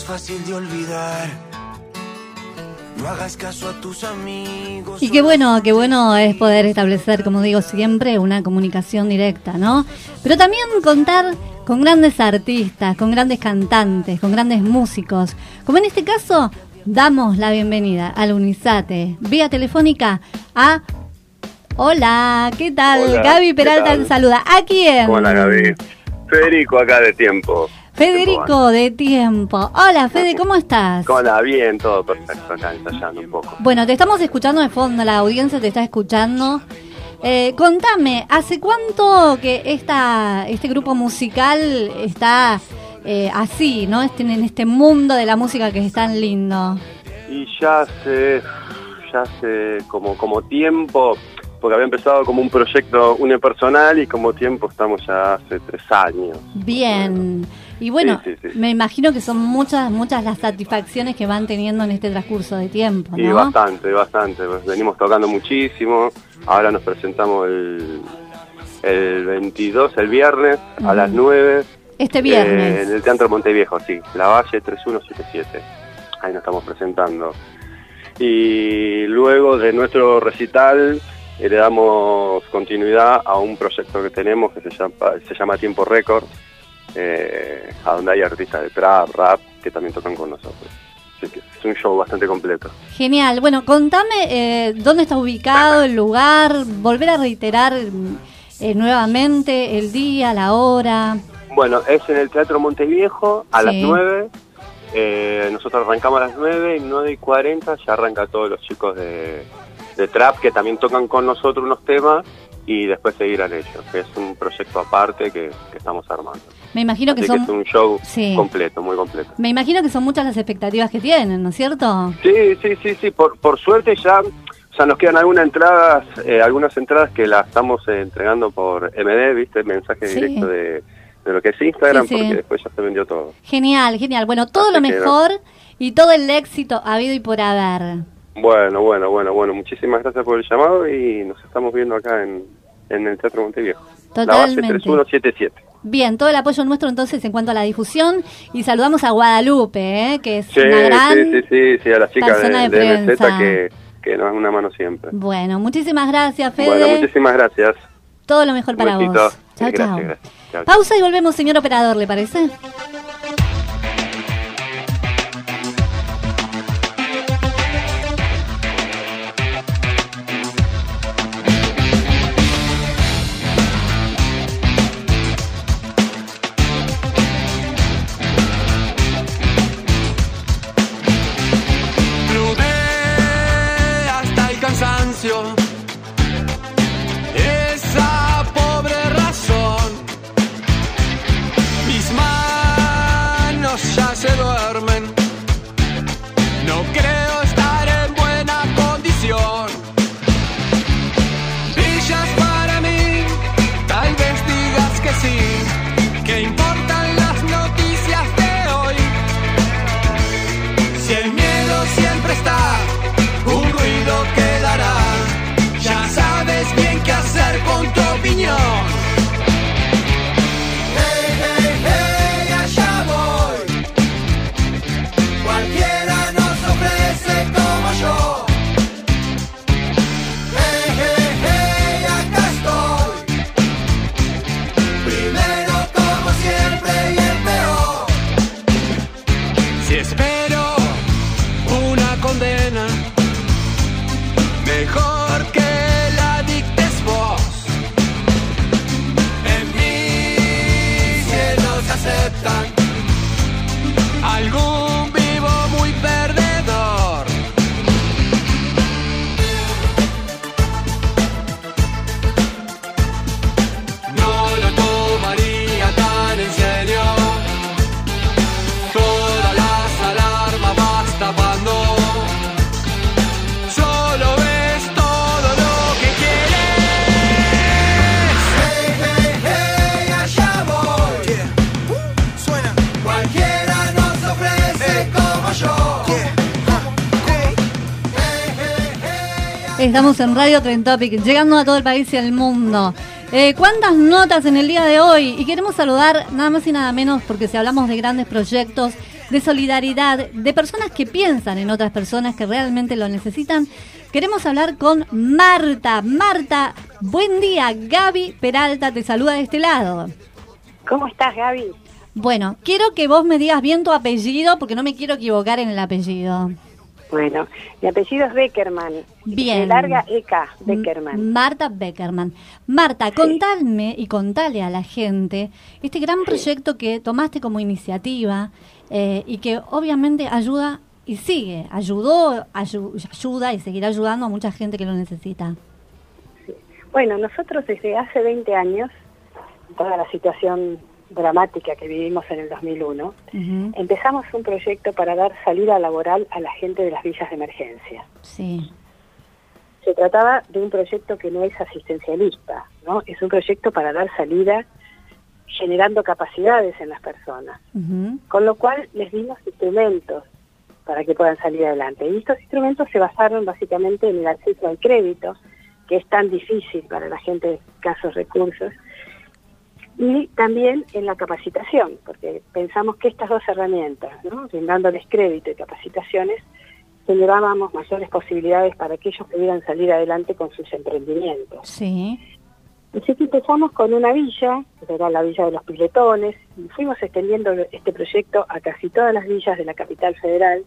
Fácil de olvidar. No hagas caso a tus amigos. Y qué bueno, qué bueno es poder establecer, como digo siempre, una comunicación directa, ¿no? Pero también contar con grandes artistas, con grandes cantantes, con grandes músicos. Como en este caso, damos la bienvenida al Unisate, vía telefónica a... Hola, ¿qué tal? Hola, Gaby ¿qué Peralta tal? te saluda. ¿A quién? Hola Gaby. Federico acá de tiempo. Federico de Tiempo. Hola, Fede, ¿cómo estás? Hola, bien, todo perfecto acá ensayando un poco. Bueno, te estamos escuchando de fondo, la audiencia te está escuchando. Eh, contame, ¿hace cuánto que esta, este grupo musical está eh, así, ¿no? Este- en este mundo de la música que es tan lindo. Y ya hace, ya hace como, como tiempo, porque había empezado como un proyecto unipersonal y como tiempo estamos ya hace tres años. Bien. Y bueno, Sí, sí, sí. me imagino que son muchas, muchas las satisfacciones que van teniendo en este transcurso de tiempo, Y bastante, bastante. pues venimos tocando muchísimo. Ahora nos presentamos el, el 22, el viernes, a las 9. Este viernes. Eh, en el Teatro Monteviejo, sí. La Valle 3177. Ahí nos estamos presentando. Y luego de nuestro recital eh, le damos continuidad a un proyecto que tenemos que se llama, se llama Tiempo Récord, eh, a donde hay artistas de trap, rap, que también tocan con nosotros. Así que es un show bastante completo. Genial. Bueno, contame eh, dónde está ubicado el lugar, volver a reiterar eh, nuevamente el día, la hora. Bueno, es en el Teatro Monteviejo a Sí. las 9. Eh, nosotros arrancamos a las 9 y 9 y 40 ya arranca todos los chicos de, de Trap que también tocan con nosotros unos temas y después seguirán ellos, que es un proyecto aparte que, que estamos armando. Me imagino que Así son que es un show Sí. completo, muy completo. me imagino que son muchas las expectativas que tienen, ¿no es cierto? Sí, sí, sí, sí, por, por suerte ya, o sea, nos quedan algunas entradas, eh, algunas entradas que las estamos eh, entregando por MD, ¿viste? Mensaje Sí. directo de, de lo que es Instagram, Sí, porque después ya se vendió todo. Genial, genial. Bueno, todo Así lo no. mejor y todo el éxito habido y por haber. Bueno, bueno, bueno, bueno, muchísimas gracias por el llamado y nos estamos viendo acá en, en el Teatro Monteviejo. La base Totalmente. 3177. Bien, todo el apoyo nuestro entonces en cuanto a la difusión y saludamos a Guadalupe, ¿eh? que es Sí, una gran... sí, sí, sí, sí, a las chicas de, de de MZ que, que nos dan una mano siempre. Bueno, muchísimas gracias, Fede. Bueno, muchísimas gracias. Todo lo mejor para vos. Chao, chao. Pausa y volvemos, señor operador, ¿le parece? Estamos en Radio Trend Topic, llegando a todo el país y al mundo. Eh, ¿Cuántas notas en el día de hoy? Y queremos saludar nada más y nada menos porque si hablamos de grandes proyectos, de solidaridad, de personas que piensan en otras personas que realmente lo necesitan, queremos hablar con Marta. Marta, buen día. Gaby Peralta te saluda de este lado. ¿Cómo estás, Gaby? Bueno, quiero que vos me digas bien tu apellido porque no me quiero equivocar en el apellido. Bueno, mi apellido es Beckerman. Bien. De larga EK, Beckerman. Marta Beckerman. Marta, contadme y contale a la gente este gran proyecto que tomaste como iniciativa eh, y que obviamente ayuda y sigue, ayudó, ayu- ayuda y seguirá ayudando a mucha gente que lo necesita. Bueno, nosotros desde hace 20 años, toda la situación dramática que vivimos en el 2001, empezamos un proyecto para dar salida laboral a la gente de las villas de emergencia. Sí. Se trataba de un proyecto que no es asistencialista, ¿no? Es un proyecto para dar salida generando capacidades en las personas. Con lo cual les dimos instrumentos para que puedan salir adelante. Y estos instrumentos se basaron básicamente en el acceso al crédito, que es tan difícil para la gente de escasos recursos, y también en la capacitación, porque pensamos que estas dos herramientas, ¿no? brindándoles crédito y capacitaciones, generábamos mayores posibilidades para que ellos pudieran salir adelante con sus emprendimientos. Sí. Así que empezamos con una villa, que era la Villa de los Piletones, y fuimos extendiendo este proyecto a casi todas las villas de la capital federal,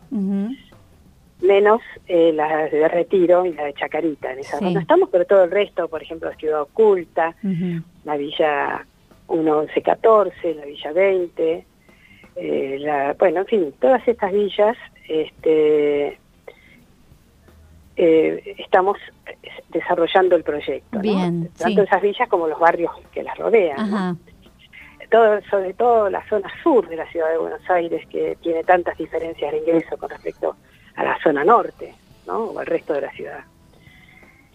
menos eh, la de Retiro y la de Chacarita. En esa Sí. estamos, pero todo el resto, por ejemplo, Ciudad Oculta, la Villa 1114, la Villa 20, eh, la, bueno, en fin, todas estas villas este, eh, estamos desarrollando el proyecto. ¿no? Bien, Tanto sí. esas villas como los barrios que las rodean. ¿no? Todo, sobre todo la zona sur de la ciudad de Buenos Aires, que tiene tantas diferencias de ingreso con respecto a la zona norte, ¿no? O al resto de la ciudad.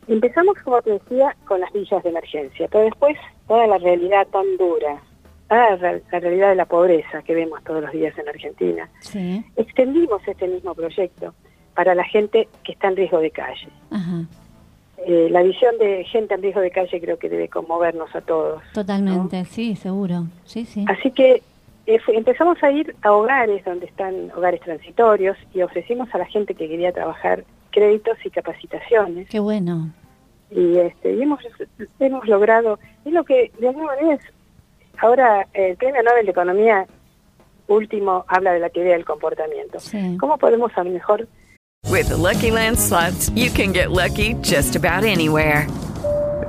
Empezamos, como te decía, con las villas de emergencia, pero después toda la realidad tan dura, toda la, re- la realidad de la pobreza que vemos todos los días en Argentina, Sí. extendimos este mismo proyecto para la gente que está en riesgo de calle. Ajá. Eh, la visión de gente en riesgo de calle creo que debe conmovernos a todos. Totalmente, sí, seguro. Sí, sí. Así que eh, empezamos a ir a hogares donde están hogares transitorios y ofrecimos a la gente que quería trabajar créditos y capacitaciones. Qué bueno. Y, este, y hemos, hemos logrado, es lo que de alguna manera es, ahora el Premio Nobel de Economía último habla de la teoría del comportamiento. Sí. ¿Cómo podemos a lo mejor With the Lucky Land slots, you can get lucky just about anywhere.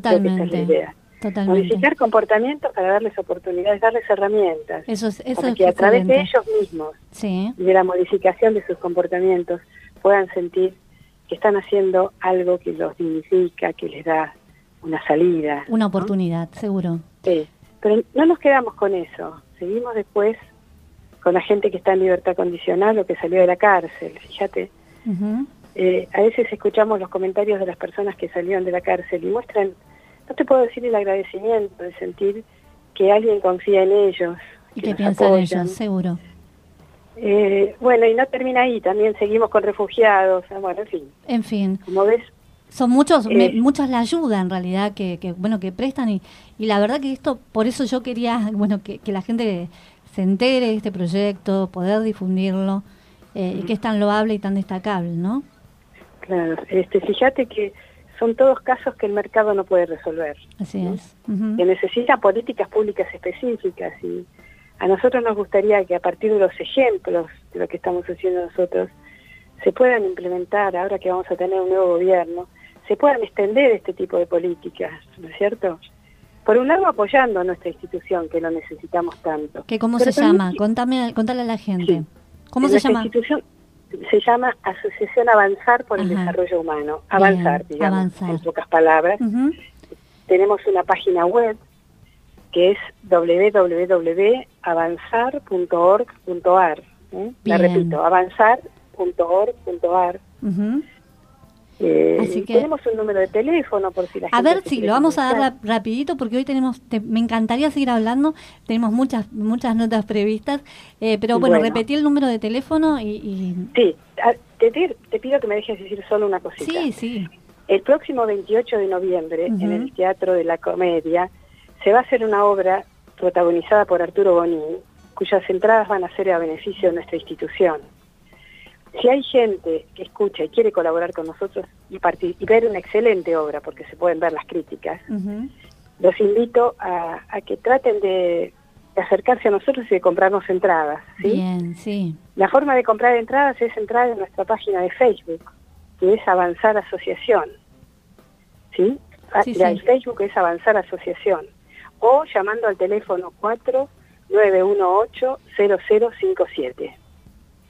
Creo que esa es la Totalmente. idea. Totalmente. Modificar comportamientos para darles oportunidades, darles herramientas. Eso es, eso para es que a través de ellos mismos Sí. y de la modificación de sus comportamientos puedan sentir que están haciendo algo que los dignifica, que les da una salida. Una oportunidad, seguro. Sí. Pero no nos quedamos con eso. Seguimos después con la gente que está en libertad condicional o que salió de la cárcel. Fíjate, Ujú. Eh, a veces escuchamos los comentarios de las personas que salieron de la cárcel y muestran, no te puedo decir el agradecimiento de sentir que alguien confía en ellos. Y que que piensan en ellos, seguro. Eh, bueno, y no termina ahí, también seguimos con refugiados, ah, bueno, en fin, En fin. como ves, Son muchos, Eh. me- muchas la ayuda en realidad que, que, bueno que prestan y, y la verdad que esto, por eso yo quería, bueno, que, que la gente se entere de este proyecto, poder difundirlo eh, y que es tan loable y tan destacable, ¿no? Claro, este, fíjate que son todos casos que el mercado no puede resolver. Así ¿no? es. Que necesita políticas públicas específicas y a nosotros nos gustaría que a partir de los ejemplos de lo que estamos haciendo nosotros se puedan implementar ahora que vamos a tener un nuevo gobierno, se puedan extender este tipo de políticas, ¿no es cierto? Por un lado apoyando a nuestra institución que lo necesitamos tanto. ¿Que ¿Cómo Pero se llama? Contame, contale a la gente. ¿Cómo en se llama? institución se llama Asociación Avanzar por el. Desarrollo Humano. Avanzar, Bien, digamos, Avanzar. en pocas palabras. Tenemos una página web que es www.avanzar.org.ar. ¿eh? La repito, avanzar.org.ar. Eh, Así que- Tenemos un número de teléfono por si la A gente ver si lo vamos a dar rapidito porque hoy tenemos, te- me encantaría seguir hablando, tenemos muchas muchas notas previstas, eh, pero bueno, Bueno. repetí el número de teléfono y... y- Sí, a- te, te- pido que me dejes decir solo una cosita. Sí, sí. El próximo 28 de noviembre, en el Teatro de la Comedia, se va a hacer una obra protagonizada por Arturo Bonín, cuyas entradas van a ser a beneficio de nuestra institución. Si hay gente que escucha y quiere colaborar con nosotros y, y ver una excelente obra, porque se pueden ver las críticas, los invito a, a que traten de, de acercarse a nosotros y de comprarnos entradas. ¿sí? Bien, sí. La forma de comprar entradas es entrar en nuestra página de Facebook, que es Avanzar Asociación. ¿Sí? Ah, Sí, la de Facebook es Avanzar Asociación. O llamando al teléfono 4918-0057.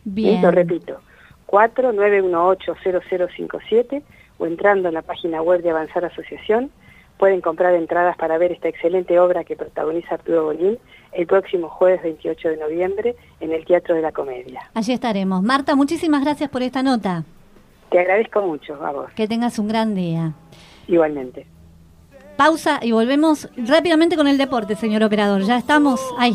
Bien. Lo repito, 4918-0057 o entrando en la página web de Avanzar Asociación pueden comprar entradas para ver esta excelente obra que protagoniza Arturo Bolín el próximo jueves 28 de noviembre en el Teatro de la Comedia. Allí estaremos. Marta, muchísimas gracias por esta nota. Te agradezco mucho, a vos, Que tengas un gran día. igualmente. Pausa y volvemos rápidamente con el deporte, señor operador. Ya estamos ahí.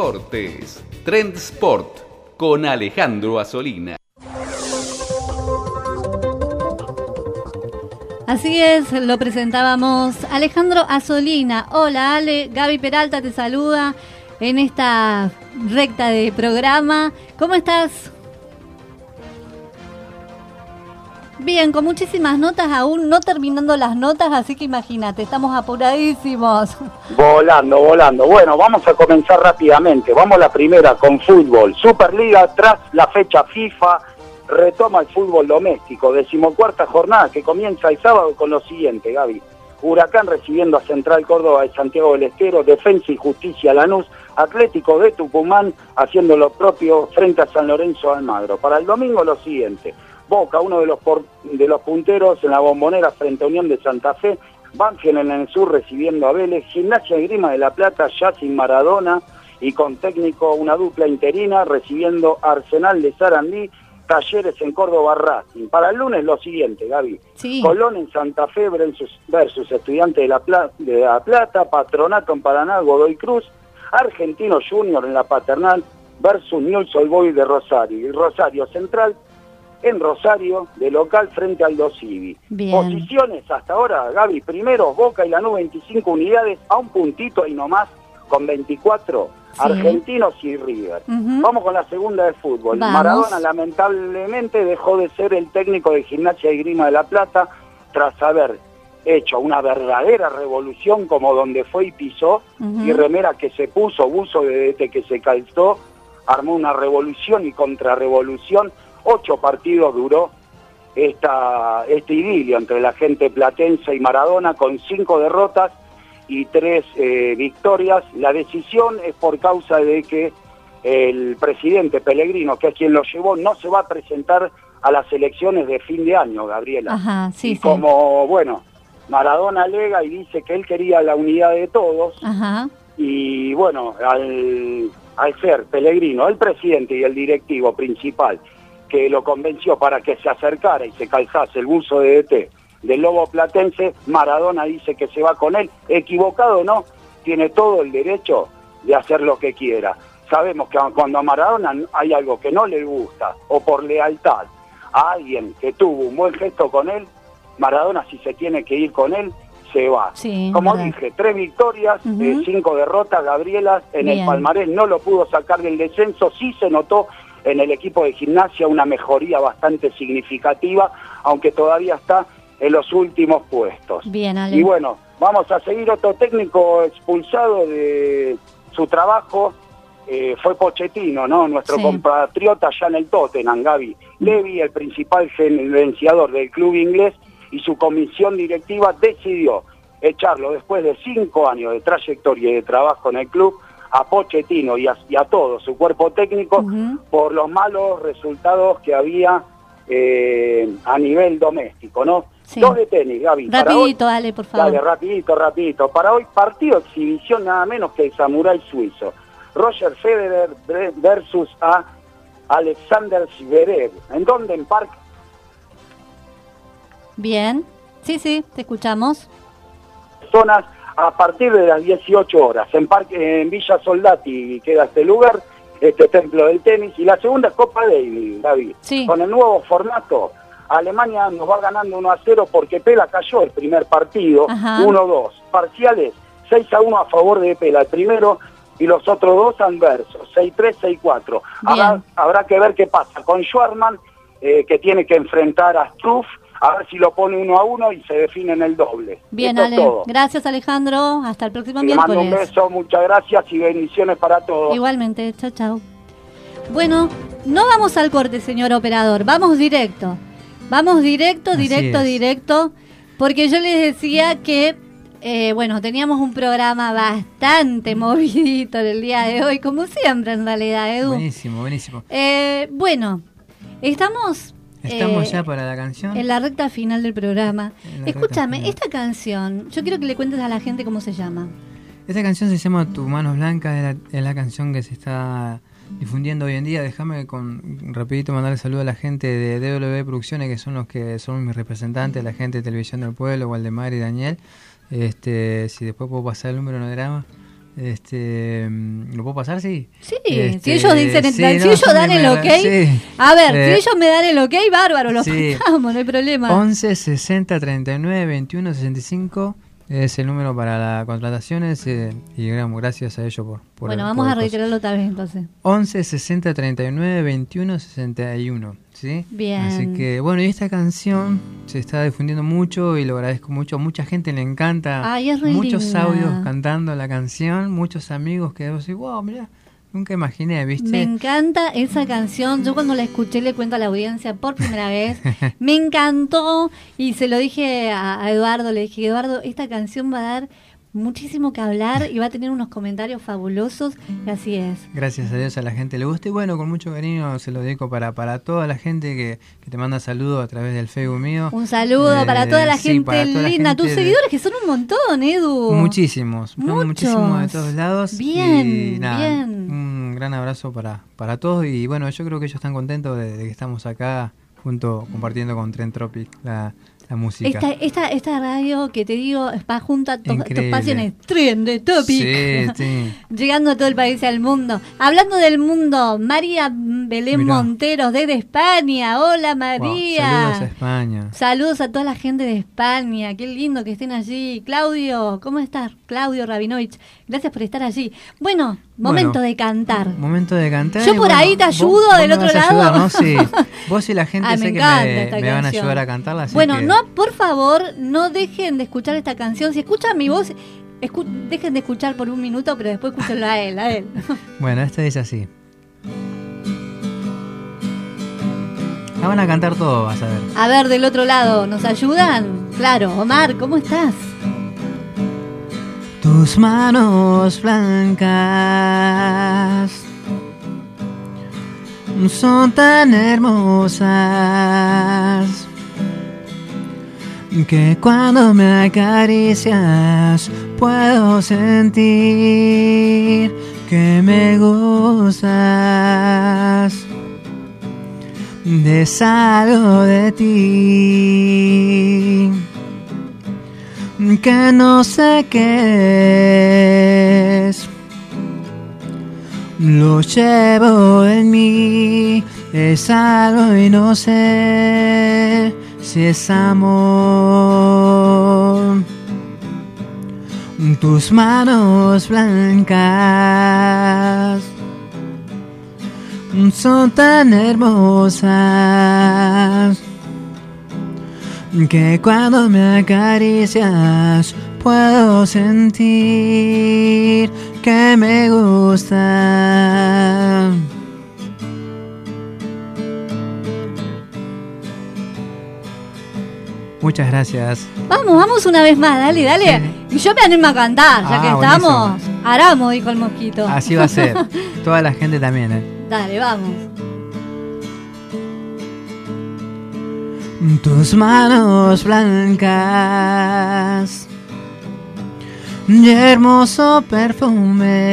Deportes. Trend con Alejandro Asolina. Así es, lo presentábamos Alejandro Azolina. Hola Ale, Gaby Peralta te saluda en esta recta de programa. ¿Cómo estás? Bien, con muchísimas notas aún, no terminando las notas, así que imagínate, estamos apuradísimos. Volando, volando. Bueno, vamos a comenzar rápidamente. Vamos a la primera con fútbol. Superliga tras la fecha FIFA retoma el fútbol doméstico. Decimocuarta jornada que comienza el sábado con lo siguiente, Gaby. Huracán recibiendo a Central Córdoba de Santiago del Estero, Defensa y Justicia Lanús, Atlético de Tucumán haciendo lo propio frente a San Lorenzo Almagro. Para el domingo lo siguiente, Boca, uno de los, por- de los punteros en la bombonera frente a Unión de Santa Fe, Banfield en el sur recibiendo a Vélez, Gimnasia y Grima de la Plata ya sin Maradona y con técnico una dupla interina recibiendo Arsenal de Sarandí, Talleres en Córdoba Racing. Para el lunes lo siguiente, Gaby. Sí. Colón en Santa Fe versus, versus Estudiante de la, Pla- de la Plata, Patronato en Paraná, Godoy Cruz, Argentino Junior en la Paternal versus Newell's Old Boys de Rosario. Y Rosario Central en Rosario, de local frente al Dosivi. Posiciones hasta ahora, Gaby, primero Boca y Lanús 25 unidades, a un puntito y no más, con 24, Sí. Argentinos y River. Vamos con la segunda de fútbol. Vamos. Maradona lamentablemente dejó de ser el técnico de Gimnasia y Grima de la Plata tras haber hecho una verdadera revolución como donde fue y pisó y remera que se puso, buzo desde que se calzó, armó una revolución y contrarrevolución. Ocho partidos duró esta, este idilio entre la gente platense y Maradona con cinco derrotas y tres eh, victorias. La decisión es por causa de que el presidente Pellegrino, que es quien lo llevó, no se va a presentar a las elecciones de fin de año, Gabriela. Ajá, sí, y sí. como, bueno, Maradona alega y dice que él quería la unidad de todos, Ajá. y bueno, al, al ser Pellegrino, el presidente y el directivo principal, que lo convenció para que se acercara y se calzase el buzo de DT del Lobo Platense, Maradona dice que se va con él, equivocado no, tiene todo el derecho de hacer lo que quiera. Sabemos que cuando a Maradona hay algo que no le gusta o por lealtad a alguien que tuvo un buen gesto con él, Maradona si se tiene que ir con él, se va. Sí, Como verdad. dije, tres victorias, eh, cinco derrotas, Gabriela en Bien. el palmarés no lo pudo sacar del descenso, sí se notó en el equipo de gimnasia una mejoría bastante significativa, aunque todavía está en los últimos puestos. Bien, Ale. Y bueno, vamos a seguir otro técnico expulsado de su trabajo, eh, fue Pochettino, ¿no? Nuestro Sí. compatriota ya en el Tottenham, Gaby. Levy, el principal gerenciador del club inglés, y su comisión directiva decidió echarlo después de cinco años de trayectoria y de trabajo en el club a Pochettino y a, y a todo su cuerpo técnico por los malos resultados que había eh, a nivel doméstico, ¿no? Sí. Dos de tenis, Gaby. Para hoy- Rapidito, Ale, por favor. Dale, rapidito, rapidito. Para hoy partido exhibición nada menos que el samurái suizo. Roger Federer versus a Alexander Zverev. ¿En dónde? En Parque Bien. Sí, sí, te escuchamos. Zonas a partir de las 18 horas. En, Parque, en Villa Soldati queda este lugar, este templo del tenis. Y la segunda Copa Davis, David. Sí. Con el nuevo formato, Alemania nos va ganando 1 a 0 porque Pela cayó el primer partido, Ajá. 1-2. Parciales, 6 a 1 a favor de Pela, el primero, y los otros dos adversos, 6-3, 6-4. Habrá, habrá que ver qué pasa con Schwarman, eh, que tiene que enfrentar a Struff, a ver si lo pone uno a uno y se define en el doble. Bien, Esto es Ale. todo. Gracias, Alejandro. Hasta el próximo Le mando un beso, muchas gracias y bendiciones para todos. Igualmente, chao, chao. Bueno, no vamos al corte, señor operador. Vamos directo. Vamos directo, directo, directo. Porque yo les decía que, eh, bueno, teníamos un programa bastante movidito en el día de hoy, como siempre en realidad, Edu. Buenísimo, buenísimo. Eh, bueno, estamos... Estamos eh, ya para la canción. En la recta final del programa. Escúchame, esta canción, yo quiero que le cuentes a la gente cómo se llama. Esta canción se llama Tu Manos Blancas, es la, es la canción que se está difundiendo hoy en día. Déjame con rapidito mandarle saludo a la gente de DW Producciones, que son los que son mis representantes, la gente de Televisión del Pueblo, Waldemar y Daniel. Este, si después puedo pasar el número no drama. Este, mm, ¿lo puedo pasar? Sí. Sí, Este, si ellos dicen, sí, si no, ellos son dan el ok, sí. a ver, Eh, si ellos me dan el ok, bárbaro, lo sí. pasamos, no hay problema. 11 60 39 21 65 es el número para las contrataciones eh, y gracias a ellos por, por bueno, el- vamos por a coso. reiterarlo otra vez entonces. 11 60 39 21 61 ¿sí? Bien. Así que bueno, y esta canción se está difundiendo mucho y lo agradezco mucho. A mucha gente le encanta. Ay, es muchos linda. audios cantando la canción, muchos amigos que decís, wow, mira, nunca imaginé, ¿viste? Me encanta esa canción. Yo cuando la escuché le cuento a la audiencia por primera vez. Me encantó y se lo dije a, a Eduardo. Le dije, Eduardo, esta canción va a dar muchísimo que hablar y va a tener unos comentarios fabulosos. Y así es. Gracias a Dios a la gente le gusta y bueno, con mucho cariño se lo dedico para, para toda la gente que, que te manda saludos a través del Facebook mío. Un saludo Eh, para toda la sí, gente para toda la linda. Tus de- seguidores que son un montón, Edu. Muchísimos, Muchos. muchísimos de todos lados. Bien, y nada, bien. Un gran abrazo para, para todos y bueno, yo creo que ellos están contentos de, que estamos acá junto compartiendo con Trend Tropic la, la música. Esta, esta, esta radio que te digo va junto a tus pasiones Trend de Topic. Sí, sí. Llegando a todo el país y al mundo. Hablando del mundo, María Belén Mirá. Monteros desde España. Hola Wow, María. saludos a España. Saludos a toda la gente de España. Qué lindo que estén allí. Claudio, ¿cómo estás? Claudio Rabinovich. Gracias por estar allí. Bueno, momento Bueno, de cantar. Momento de cantar. Yo por bueno, ahí te ayudo vos del otro a ayudar, lado. ¿no? Sí. Vos y la gente Ay, sé me que me, van a ayudar a cantarla. así Bueno, que- no, por favor, no dejen de escuchar esta canción. Si escuchan mi voz, escu- dejen de escuchar por un minuto, pero después escúchenlo a él, a él. Bueno, esta es así. La van a cantar todo, vas a ver. A ver, del otro lado, ¿nos ayudan? Claro, Omar, ¿cómo estás? Tus manos blancas son tan hermosas que cuando me acaricias puedo sentir que me gustas. Deshago de ti que no sé qué es. Lo llevo en mí, es algo y no sé si es amor. Tus manos blancas son tan hermosas que cuando me acaricias puedo sentir que me gusta. Muchas gracias. Vamos, vamos una vez más, dale, dale. Y yo me animo a cantar, ya Ah, que buenísimo. estamos. Aramo, dijo el mosquito. Así va a ser. Toda la gente también, ¿eh? Dale, vamos. Tus manos blancas y hermoso perfume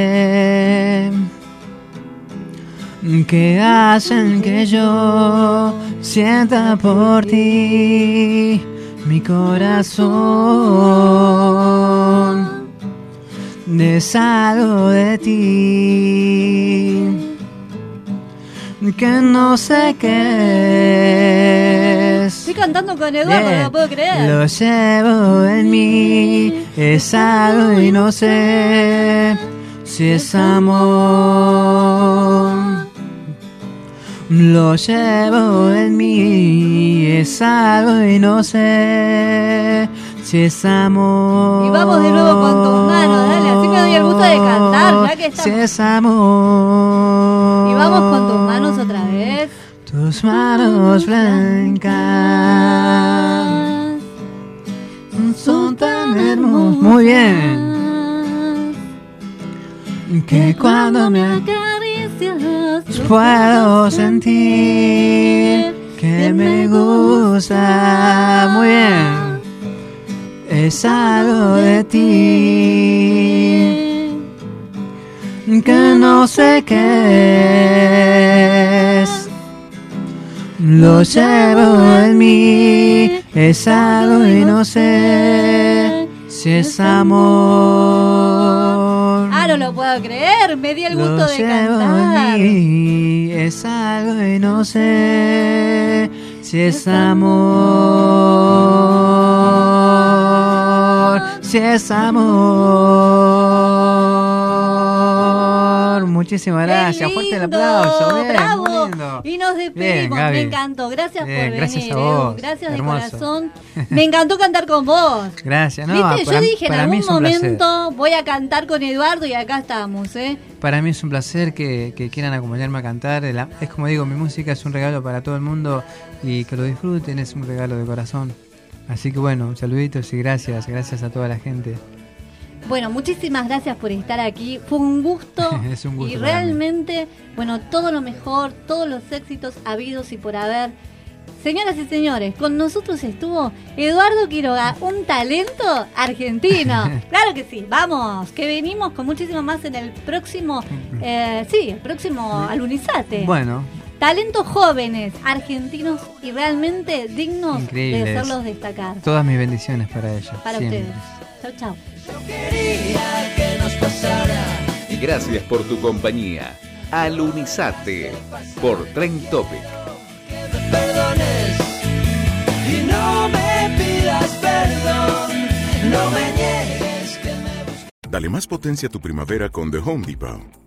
que hacen que yo sienta por ti mi corazón. Deshago de ti que no sé qué es. Estoy cantando con Eduardo, no Bien. lo puedo creer. Lo llevo en mí, es algo y no sé si es amor. Lo llevo en mí, es algo y no sé si es amor. Y vamos de nuevo con tus manos, dale, así me doy el gusto de cantar, ya que estamos. es amor. Y vamos con tus manos otra vez. Tus manos blancas son tan hermosas. Muy bien. Que cuando me acaricias puedo sentir que me gusta. Muy bien. Es algo de ti que no sé qué es. Lo llevo en mí, es algo y no sé si es amor. Ah, no lo puedo creer, me di el gusto Lo de llevo cantar. en mí, es algo y no sé si es amor. Si es amor. Muchísimas gracias. Fuerte el aplauso. Bien, bravo. muy lindo. Y nos despedimos, me encantó. Gracias Bien, por venir. gracias a Edu. vos. Gracias de corazón. Me encantó cantar con vos. Gracias. No, Viste, para, yo dije en algún momento voy a cantar con Eduardo y acá estamos, ¿eh? Para mí es un placer que, que quieran acompañarme a cantar. Es como digo, mi música es un regalo para todo el mundo y que lo disfruten es un regalo de corazón. Así que bueno, saluditos y gracias, gracias a toda la gente. Bueno, muchísimas gracias por estar aquí. Fue un gusto. Es un gusto Y realmente, bueno, todo lo mejor, todos los éxitos habidos y por haber. Señoras y señores, con nosotros estuvo Eduardo Quiroga, un talento argentino. claro que sí, vamos, que venimos con muchísimo más en el próximo, eh, sí, el próximo Alunizate. Bueno, Talentos jóvenes, argentinos y realmente dignos de hacerlos destacar. todas mis bendiciones para ellos. Para siempre. ustedes. Chau, chau. Gracias por tu compañía. Alunizate por Tren Topic. Y no me pidas perdón, no me niegues que me Dale más potencia a tu primavera con The Home Depot.